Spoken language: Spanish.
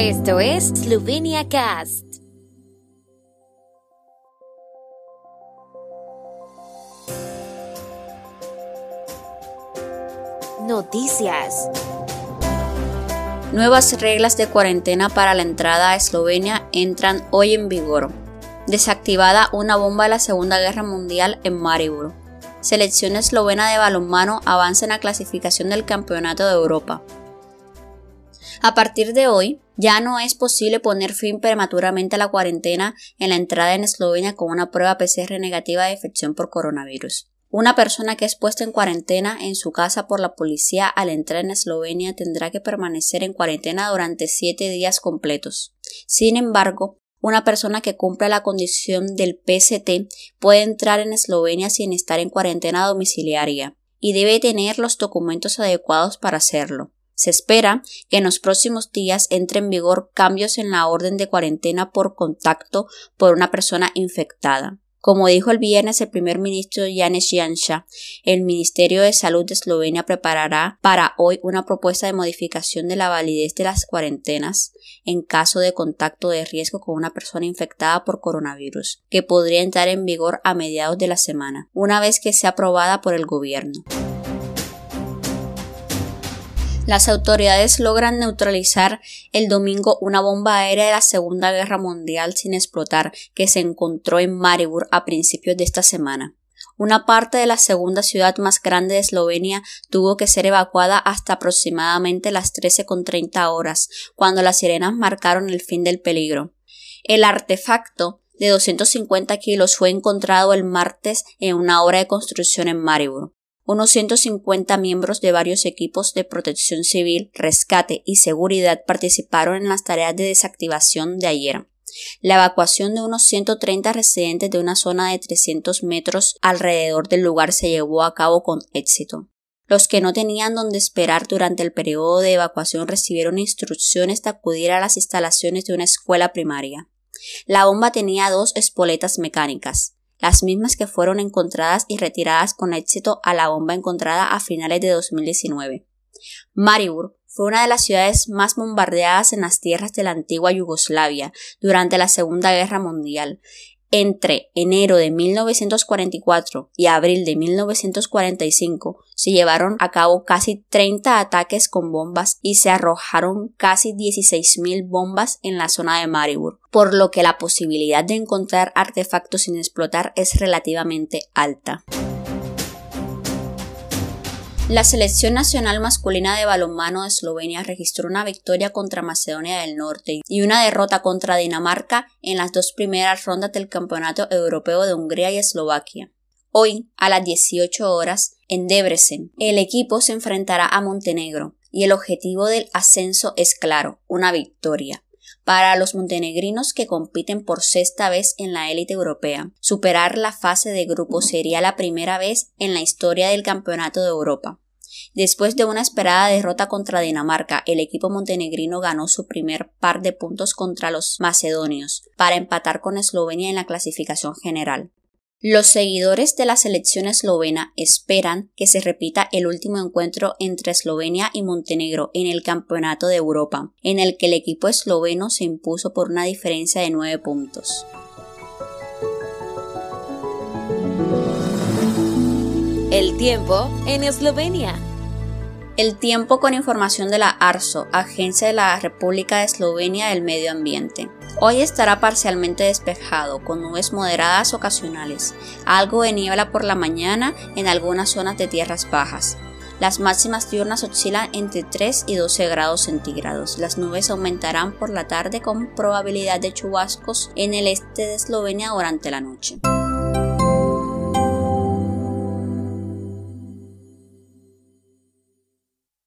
Esto es Slovenia Cast. Noticias. Nuevas reglas de cuarentena para la entrada a Eslovenia entran hoy en vigor. Desactivada una bomba de la Segunda Guerra Mundial en Maribor. Selección eslovena de balonmano avanza en la clasificación del Campeonato de Europa. A partir de hoy, ya no es posible poner fin prematuramente a la cuarentena en la entrada en Eslovenia con una prueba PCR negativa de infección por coronavirus. Una persona que es puesta en cuarentena en su casa por la policía al entrar en Eslovenia tendrá que permanecer en cuarentena durante siete días completos. Sin embargo, una persona que cumpla la condición del PST puede entrar en Eslovenia sin estar en cuarentena domiciliaria y debe tener los documentos adecuados para hacerlo. Se espera que en los próximos días entre en vigor cambios en la orden de cuarentena por contacto por una persona infectada. Como dijo el viernes el primer ministro Janez Janša, el Ministerio de Salud de Eslovenia preparará para hoy una propuesta de modificación de la validez de las cuarentenas en caso de contacto de riesgo con una persona infectada por coronavirus, que podría entrar en vigor a mediados de la semana, una vez que sea aprobada por el gobierno las autoridades logran neutralizar el domingo una bomba aérea de la Segunda Guerra Mundial sin explotar que se encontró en Maribor a principios de esta semana. Una parte de la segunda ciudad más grande de Eslovenia tuvo que ser evacuada hasta aproximadamente las 13.30 horas, cuando las sirenas marcaron el fin del peligro. El artefacto de 250 kilos fue encontrado el martes en una obra de construcción en Maribor unos 150 miembros de varios equipos de protección civil, rescate y seguridad participaron en las tareas de desactivación de ayer. La evacuación de unos 130 residentes de una zona de 300 metros alrededor del lugar se llevó a cabo con éxito. Los que no tenían donde esperar durante el periodo de evacuación recibieron instrucciones de acudir a las instalaciones de una escuela primaria. La bomba tenía dos espoletas mecánicas las mismas que fueron encontradas y retiradas con éxito a la bomba encontrada a finales de 2019. Maribor fue una de las ciudades más bombardeadas en las tierras de la antigua Yugoslavia durante la Segunda Guerra Mundial. Entre enero de 1944 y abril de 1945 se llevaron a cabo casi 30 ataques con bombas y se arrojaron casi 16.000 bombas en la zona de Maribor, por lo que la posibilidad de encontrar artefactos sin explotar es relativamente alta. La selección nacional masculina de balonmano de Eslovenia registró una victoria contra Macedonia del Norte y una derrota contra Dinamarca en las dos primeras rondas del Campeonato Europeo de Hungría y Eslovaquia. Hoy, a las 18 horas, en Debrecen, el equipo se enfrentará a Montenegro y el objetivo del ascenso es claro, una victoria. Para los montenegrinos que compiten por sexta vez en la élite europea, superar la fase de grupo sería la primera vez en la historia del Campeonato de Europa. Después de una esperada derrota contra Dinamarca, el equipo montenegrino ganó su primer par de puntos contra los macedonios, para empatar con Eslovenia en la clasificación general. Los seguidores de la selección eslovena esperan que se repita el último encuentro entre Eslovenia y Montenegro en el Campeonato de Europa, en el que el equipo esloveno se impuso por una diferencia de nueve puntos. El tiempo en Eslovenia. El tiempo con información de la ARSO, Agencia de la República de Eslovenia del Medio Ambiente. Hoy estará parcialmente despejado, con nubes moderadas ocasionales, algo de niebla por la mañana en algunas zonas de tierras bajas. Las máximas diurnas oscilan entre 3 y 12 grados centígrados. Las nubes aumentarán por la tarde con probabilidad de chubascos en el este de Eslovenia durante la noche.